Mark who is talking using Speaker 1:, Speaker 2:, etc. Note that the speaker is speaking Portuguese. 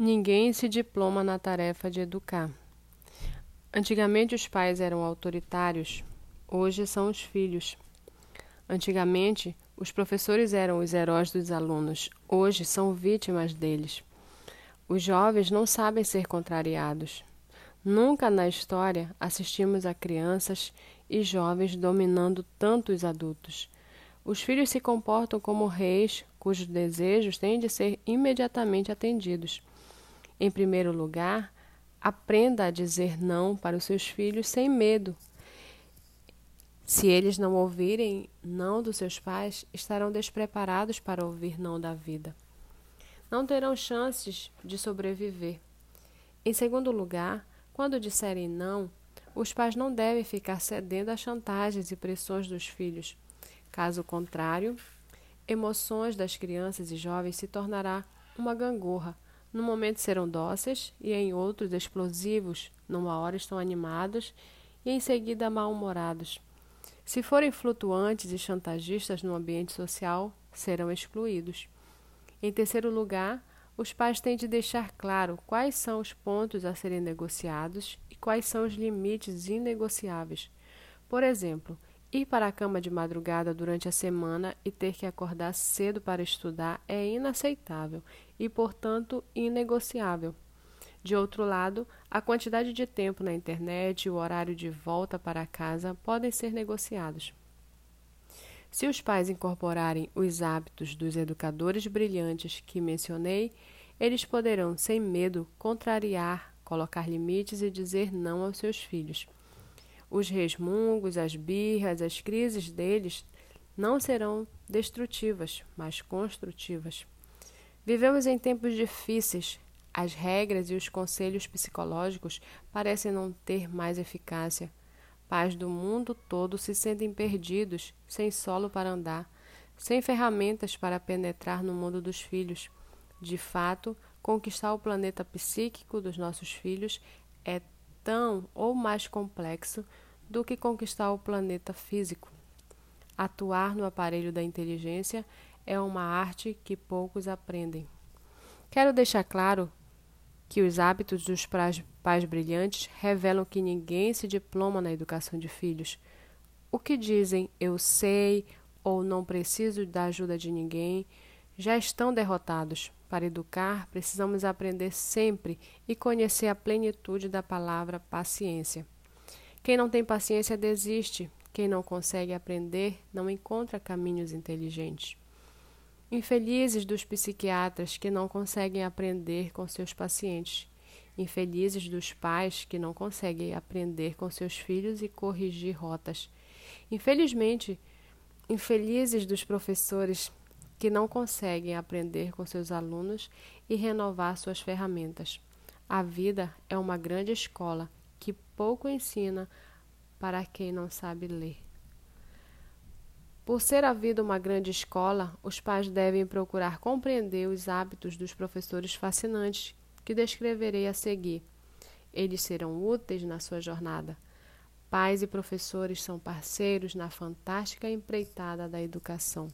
Speaker 1: Ninguém se diploma na tarefa de educar. Antigamente os pais eram autoritários, hoje são os filhos. Antigamente os professores eram os heróis dos alunos, hoje são vítimas deles. Os jovens não sabem ser contrariados. Nunca na história assistimos a crianças e jovens dominando tanto os adultos. Os filhos se comportam como reis cujos desejos têm de ser imediatamente atendidos. Em primeiro lugar, aprenda a dizer não para os seus filhos sem medo. Se eles não ouvirem não dos seus pais, estarão despreparados para ouvir não da vida. Não terão chances de sobreviver. Em segundo lugar, quando disserem não, os pais não devem ficar cedendo às chantagens e pressões dos filhos. Caso contrário, emoções das crianças e jovens se tornará uma gangorra num momento serão dóceis e em outros explosivos, numa hora estão animados e em seguida mal-humorados. Se forem flutuantes e chantagistas no ambiente social, serão excluídos. Em terceiro lugar, os pais têm de deixar claro quais são os pontos a serem negociados e quais são os limites inegociáveis. Por exemplo, Ir para a cama de madrugada durante a semana e ter que acordar cedo para estudar é inaceitável e, portanto, inegociável. De outro lado, a quantidade de tempo na internet e o horário de volta para casa podem ser negociados. Se os pais incorporarem os hábitos dos educadores brilhantes que mencionei, eles poderão, sem medo, contrariar, colocar limites e dizer não aos seus filhos. Os resmungos, as birras, as crises deles não serão destrutivas, mas construtivas. Vivemos em tempos difíceis. As regras e os conselhos psicológicos parecem não ter mais eficácia. Pais do mundo todo se sentem perdidos, sem solo para andar, sem ferramentas para penetrar no mundo dos filhos. De fato, conquistar o planeta psíquico dos nossos filhos é tão ou mais complexo do que conquistar o planeta físico. Atuar no aparelho da inteligência é uma arte que poucos aprendem. Quero deixar claro que os hábitos dos pais brilhantes revelam que ninguém se diploma na educação de filhos. O que dizem eu sei ou não preciso da ajuda de ninguém já estão derrotados. Para educar, precisamos aprender sempre e conhecer a plenitude da palavra paciência. Quem não tem paciência desiste. Quem não consegue aprender não encontra caminhos inteligentes. Infelizes dos psiquiatras que não conseguem aprender com seus pacientes. Infelizes dos pais que não conseguem aprender com seus filhos e corrigir rotas. Infelizmente, infelizes dos professores que não conseguem aprender com seus alunos e renovar suas ferramentas. A vida é uma grande escola que pouco ensina para quem não sabe ler. Por ser a vida uma grande escola, os pais devem procurar compreender os hábitos dos professores fascinantes que descreverei a seguir. Eles serão úteis na sua jornada. Pais e professores são parceiros na fantástica empreitada da educação.